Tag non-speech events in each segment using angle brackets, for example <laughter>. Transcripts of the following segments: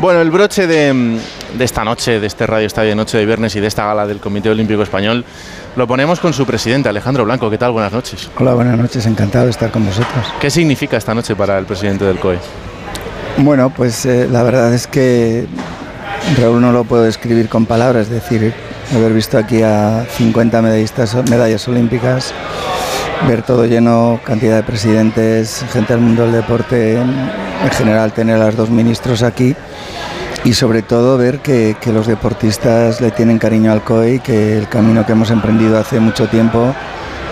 Bueno, el broche de, esta noche, de este Radio Estadio de Noche de Viernes y de esta gala del Comité Olímpico Español, lo ponemos con su presidente, Alejandro Blanco. ¿Qué tal? Buenas noches. Hola, buenas noches. Encantado de estar con vosotros. ¿Qué significa esta noche para el presidente del COE? Bueno, pues eh, la verdad es que Raúl no lo puedo describir con palabras. Es decir, haber visto aquí a 50 medallistas, medallas olímpicas, ver todo lleno, cantidad de presidentes, gente del mundo del deporte, en general tener a los dos ministros aquí y sobre todo ver que, los deportistas le tienen cariño al COE y que el camino que hemos emprendido hace mucho tiempo,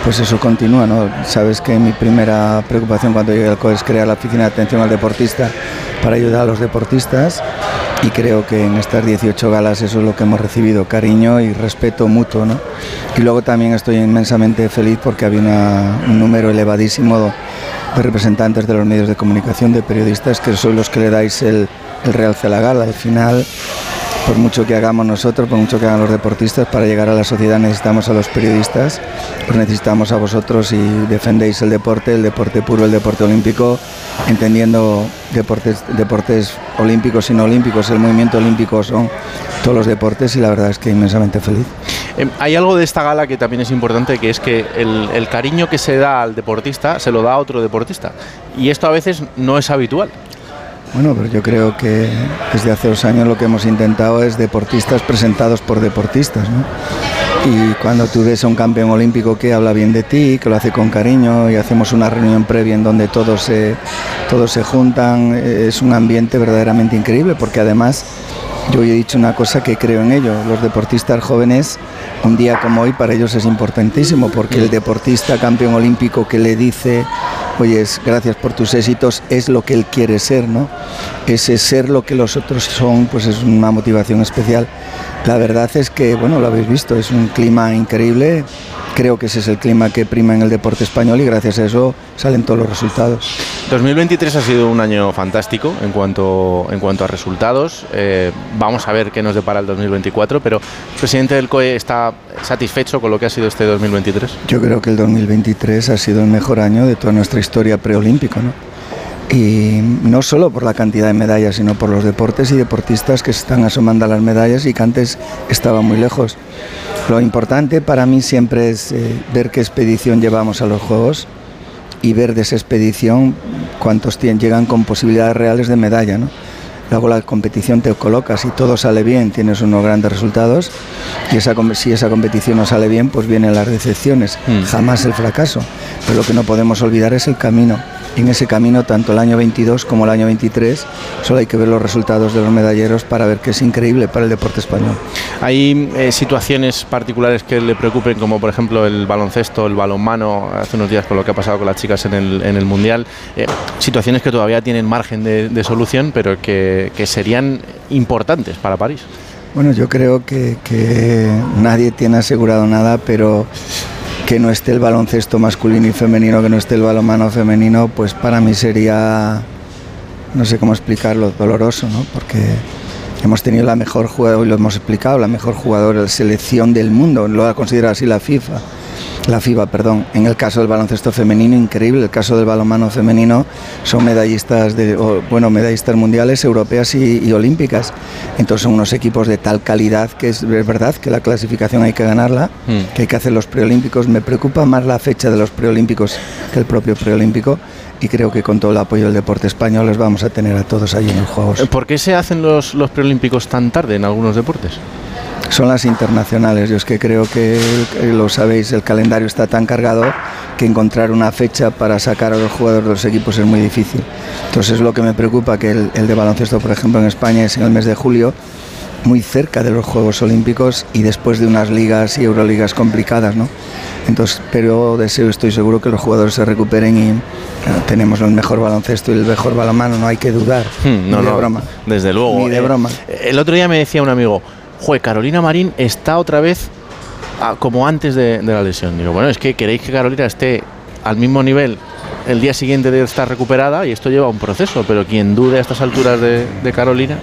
pues eso continúa. ¿no? Sabes que mi primera preocupación cuando llegué al COE es crear la oficina de atención al deportista para ayudar a los deportistas y creo que en estas 18 galas eso es lo que hemos recibido, cariño y respeto mutuo. ¿no? Y luego también estoy inmensamente feliz porque había un número elevadísimo de representantes de los medios de comunicación, de periodistas, que sois los que le dais el, el realce a la gala. Al final, por mucho que hagamos nosotros, por mucho que hagan los deportistas, para llegar a la sociedad necesitamos a los periodistas, necesitamos a vosotros y defendéis el deporte, el deporte puro, el deporte olímpico, entendiendo deportes, deportes olímpicos y no olímpicos. El movimiento olímpico son todos los deportes y la verdad es que inmensamente feliz. Em, hay algo de esta gala que también es importante, que es que el, el cariño que se da al deportista se lo da a otro deportista. Y esto a veces no es habitual. Bueno, pero yo creo que desde hace dos años lo que hemos intentado es deportistas presentados por deportistas, ¿no? Y cuando tú ves a un campeón olímpico que habla bien de ti, que lo hace con cariño y hacemos una reunión previa en donde todos se, todos se juntan, es un ambiente verdaderamente increíble porque además yo he dicho una cosa que creo en ello, los deportistas jóvenes un día como hoy para ellos es importantísimo porque el deportista campeón olímpico que le dice oye, gracias por tus éxitos, es lo que él quiere ser, ¿no? Ese ser lo que los otros son, pues es una motivación especial. La verdad es que, bueno, lo habéis visto, es un clima increíble. Creo que ese es el clima que prima en el deporte español y gracias a eso salen todos los resultados. 2023 ha sido un año fantástico en cuanto, en cuanto a resultados. Eh, vamos a ver qué nos depara el 2024, pero el presidente del COE está satisfecho con lo que ha sido este 2023. Yo creo que el 2023 ha sido el mejor año de toda nuestra historia preolímpica. ¿no? Y no solo por la cantidad de medallas, sino por los deportes y deportistas que están asomando a las medallas y que antes estaban muy lejos. Lo importante para mí siempre es eh, ver qué expedición llevamos a los Juegos y ver de esa expedición cuántos llegan con posibilidades reales de medalla. ¿no? Luego la competición te colocas y todo sale bien, tienes unos grandes resultados y esa, si esa competición no sale bien, pues vienen las decepciones, hmm. jamás el fracaso. Pero lo que no podemos olvidar es el camino en ese camino, tanto el año 22 como el año 23, solo hay que ver los resultados de los medalleros para ver que es increíble para el deporte español. ¿Hay eh, situaciones particulares que le preocupen, como por ejemplo el baloncesto, el balonmano, hace unos días con lo que ha pasado con las chicas en el, Mundial? Eh, situaciones que todavía tienen margen de, solución, pero que, serían importantes para París. Bueno, yo creo que, que nadie tiene asegurado nada, pero que no esté el baloncesto masculino y femenino, que no esté el balonmano femenino, pues para mí sería, no sé cómo explicarlo, doloroso, ¿no? Porque hemos tenido la mejor jugadora, y lo hemos explicado, la mejor jugadora de selección del mundo, lo ha considerado así la FIFA la FIBA, perdón. En el caso del baloncesto femenino, increíble. El caso del balonmano femenino son medallistas de, bueno, medallistas mundiales, europeas y, olímpicas. Entonces son unos equipos de tal calidad que es, verdad que la clasificación hay que ganarla, hmm. que hay que hacer los preolímpicos. Me preocupa más la fecha de los preolímpicos que el propio preolímpico y creo que con todo el apoyo del deporte español les vamos a tener a todos ahí en los Juegos. ¿Por qué se hacen los, los preolímpicos tan tarde en algunos deportes? Son las internacionales. Yo es que creo que, lo sabéis, el calendario está tan cargado que encontrar una fecha para sacar a los jugadores de los equipos es muy difícil. Entonces lo que me preocupa que el, de baloncesto, por ejemplo, en España es en el mes de julio, muy cerca de los Juegos Olímpicos y después de unas ligas y Euroligas complicadas, ¿no? Entonces, pero deseo, estoy seguro que los jugadores se recuperen y eh, tenemos el mejor baloncesto y el mejor balonmano, no hay que dudar. Hmm, no, de broma. Desde luego. Ni de eh, broma. El otro día me decía un amigo, Jue, Carolina Marín está otra vez como antes de, la lesión. Digo, bueno, es que queréis que Carolina esté al mismo nivel el día siguiente de estar recuperada y esto lleva un proceso, pero quien dude a estas alturas de, Carolina.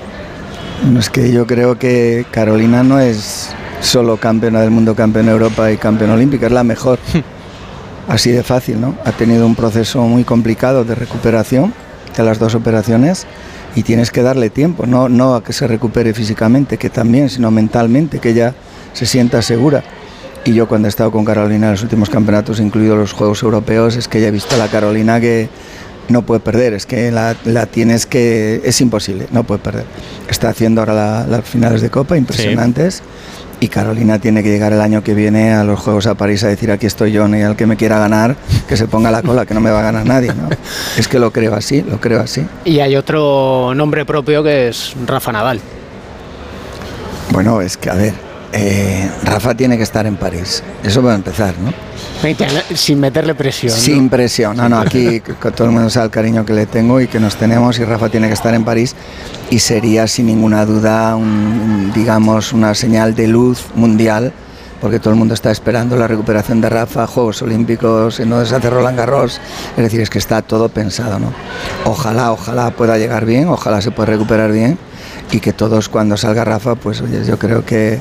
No es que yo creo que Carolina no es solo campeona del mundo, campeona de Europa y campeona olímpica, es la mejor. <laughs> Así de fácil, ¿no? Ha tenido un proceso muy complicado de recuperación de las dos operaciones y tienes que darle tiempo, no, no a que se recupere físicamente, que también, sino mentalmente, que ella se sienta segura. Y yo cuando he estado con Carolina en los últimos campeonatos, incluidos los Juegos Europeos, es que ya he visto a la Carolina que no puede perder, es que la, la tienes que... es imposible, no puede perder. Está haciendo ahora las finales de Copa impresionantes. Y Carolina tiene que llegar el año que viene a los Juegos a París a decir aquí estoy yo, y al que me quiera ganar, que se ponga la cola, que no me va a ganar nadie. ¿no? <laughs> Es que lo creo así, lo creo así. Y hay otro nombre propio que es Rafa Nadal. Bueno, es que a ver, eh, Rafa tiene que estar en París. Eso va a empezar, ¿no? Sin meterle presión. Sin presión. No, no, aquí <laughs> todo el mundo sabe el cariño que le tengo y que nos tenemos y Rafa tiene que estar en París y sería sin ninguna duda, un, digamos, una señal de luz mundial porque todo el mundo está esperando la recuperación de Rafa, Juegos Olímpicos, en donde se hace Roland Garros, es decir, es que está todo pensado, ¿no? Ojalá, ojalá pueda llegar bien, ojalá se pueda recuperar bien y que todos cuando salga Rafa, pues oye, yo creo que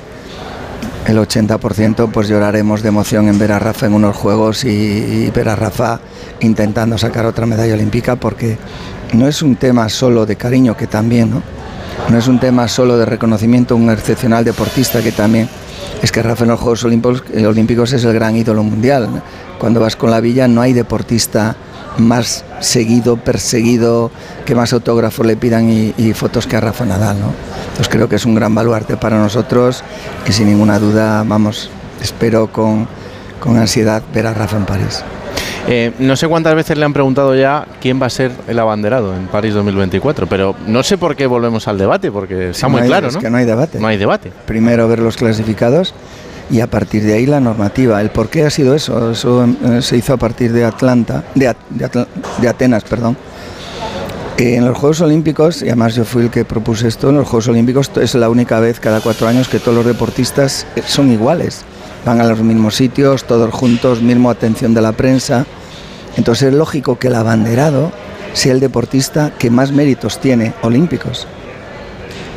el 80% pues lloraremos de emoción en ver a Rafa en unos juegos y, ver a Rafa intentando sacar otra medalla olímpica porque no es un tema solo de cariño que también, ¿no? No es un tema solo de reconocimiento un excepcional deportista que también es que Rafa en los Juegos eh, Olímpicos, es el gran ídolo mundial. Cuando vas con la villa no hay deportista más seguido, perseguido, que más autógrafos le pidan y, fotos que a Rafa Nadal, ¿no? Entonces creo que es un gran baluarte para nosotros y sin ninguna duda, vamos, espero con, con ansiedad ver a Rafa en París. Eh, no sé cuántas veces le han preguntado ya quién va a ser el abanderado en París 2024, pero no sé por qué volvemos al debate, porque está muy claro, ¿no? Es que no hay debate. No hay debate. Primero ver los clasificados y a partir de ahí la normativa. ¿El por qué ha sido eso? Eso eh, se hizo a partir de Atlanta, de, de Atenas, perdón en los Juegos Olímpicos, y además yo fui el que propuse esto, en los Juegos Olímpicos es la única vez cada cuatro años que todos los deportistas son iguales. Van a los mismos sitios, todos juntos, mismo atención de la prensa. Entonces es lógico que el abanderado sea el deportista que más méritos tiene olímpicos.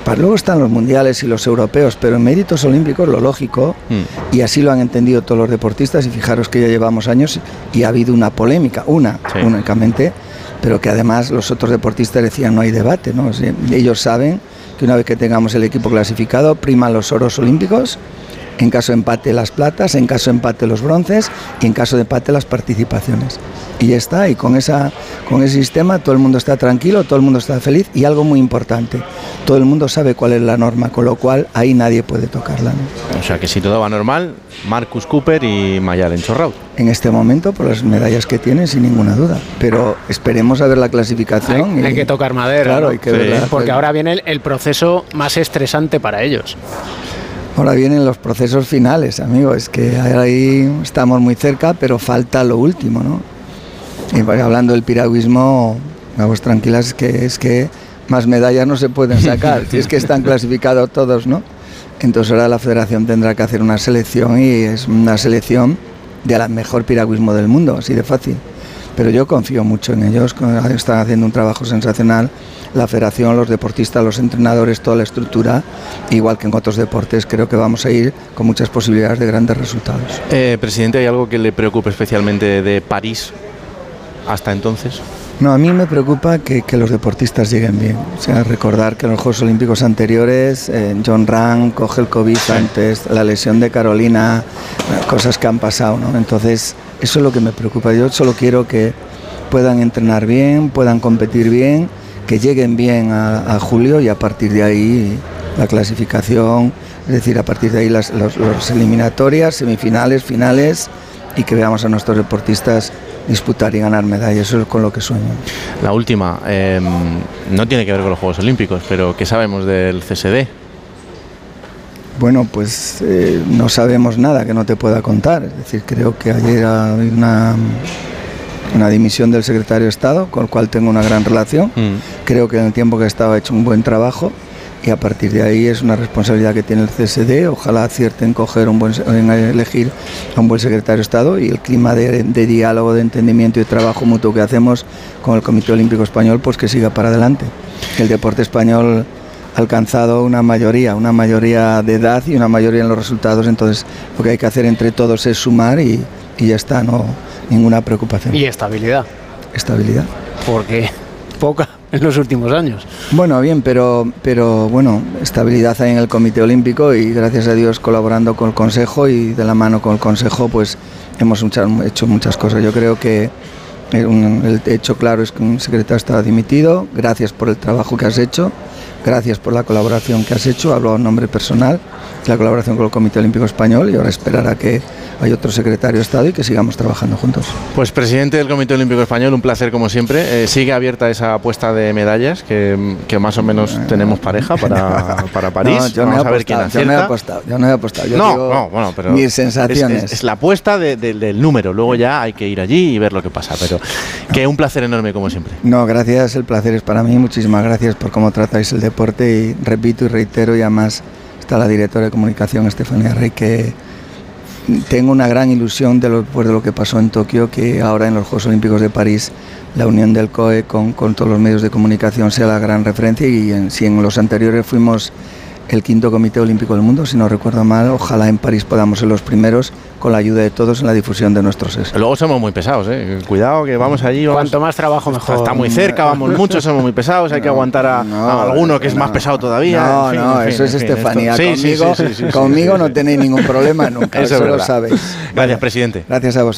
Para luego están los mundiales y los europeos, pero en méritos olímpicos lo lógico, hmm. y así lo han entendido todos los deportistas, y fijaros que ya llevamos años y ha habido una polémica, una únicamente, pero que además los otros deportistas decían no hay debate, ¿no? ellos saben que una vez que tengamos el equipo clasificado, priman los oros olímpicos, en caso de empate las platas, en caso de empate los bronces y en caso de empate las participaciones. Y ya está, y con, esa, con ese sistema todo el mundo está tranquilo, todo el mundo está feliz y algo muy importante, todo el mundo sabe cuál es la norma, con lo cual ahí nadie puede tocarla. O sea que si todo va normal, Marcus Cooper y Mayalen Chorraut. En este momento, por las medallas que tienen, sin ninguna duda. Pero esperemos a ver la clasificación. Hay, que tocar madera. Claro, hay que verla. Porque ahora viene el proceso más estresante para ellos. Ahora vienen los procesos finales, amigo. Es que ahí estamos muy cerca, pero falta lo último, ¿no? Y hablando del piragüismo, vamos tranquilas, es que, es que más medallas no se pueden sacar, si es que están clasificados todos, ¿no? Entonces ahora la federación tendrá que hacer una selección y es una selección de la mejor piragüismo del mundo, así de fácil. Pero yo confío mucho en ellos, están haciendo un trabajo sensacional la federación, los deportistas, los entrenadores, toda la estructura, igual que en otros deportes, creo que vamos a ir con muchas posibilidades de grandes resultados. Eh, presidente, ¿hay algo que le preocupe especialmente de París hasta entonces? No, a mí me preocupa que, los deportistas lleguen bien. O sea, recordar que en los Juegos Olímpicos anteriores, eh, John Rang coge el COVID antes, la lesión de Carolina, cosas que han pasado, ¿no? Entonces, eso es lo que me preocupa. Yo solo quiero que puedan entrenar bien, puedan competir bien que lleguen bien a, julio y a partir de ahí la clasificación, es decir, a partir de ahí las eliminatorias, semifinales, finales y que veamos a nuestros deportistas disputar y ganar medallas, eso es con lo que sueño. La última, em, no tiene que ver con los Juegos Olímpicos, pero ¿qué sabemos del CSD? Bueno, pues eh, no sabemos nada que no te pueda contar. Es decir, creo que ayer hay una una dimisión del secretario de Estado, con el cual tengo una gran relación. Mm. Creo que en el tiempo que he estado ha hecho un buen trabajo y a partir de ahí es una responsabilidad que tiene el CSD. Ojalá acierten coger un buen, en elegir a un buen secretario de Estado y el clima de, diálogo, de entendimiento y de trabajo mutuo que hacemos con el Comité Olímpico Español, pues que siga para adelante. El deporte español alcanzado una mayoría, una mayoría de edad y una mayoría en los resultados, entonces lo que hay que hacer entre todos es sumar y, y ya está, no ninguna preocupación. ¿Y estabilidad? Estabilidad. Porque poca. en los últimos años. Bueno, bien, pero, pero bueno, estabilidad hay en el Comité Olímpico y gracias a Dios colaborando con el Consejo y de la mano con el Consejo, pues hemos hecho muchas cosas. Yo creo que el hecho claro es que un secretario está dimitido. Gracias por el trabajo que has hecho. Gracias por la colaboración que has hecho. Hablo a nombre personal la colaboración con el Comité Olímpico Español y ahora esperar a que haya otro secretario de Estado y que sigamos trabajando juntos. Pues presidente del Comité Olímpico Español, un placer como siempre. Eh, sigue abierta esa apuesta de medallas que, que más o menos tenemos pareja <laughs> para, para París. yo, no he quién yo no he apostado. Yo no he apostado. Yo no, no, bueno, pero mis sensaciones. Es, la apuesta del número. Luego ya hay que ir allí y ver lo que pasa. Pero que un placer enorme como siempre. No, gracias. El placer es para mí. Muchísimas gracias por cómo tratáis el deporte y repito y reitero y además está la directora de comunicación Estefanía Rey, que tengo una gran ilusión de lo, pues, de lo que pasó en Tokio, que ahora en los Juegos Olímpicos de París la unión del COE con, con todos los medios de comunicación sea la gran referencia y si en los anteriores fuimos el quinto Comité Olímpico del Mundo, si no recuerdo mal. Ojalá en París podamos ser los primeros con la ayuda de todos en la difusión de nuestros éxitos. Luego somos muy pesados, ¿eh? cuidado que vamos allí. Cuanto más trabajo mejor. Está muy cerca, vamos muchos, somos muy pesados, hay que <laughs> aguantar a, alguno que es más pesado todavía. No, no, eso es Estefanía. conmigo, conmigo no tenéis ningún problema nunca, <laughs> eso, eso lo sabéis. Gracias, presidente. Gracias a vosotros.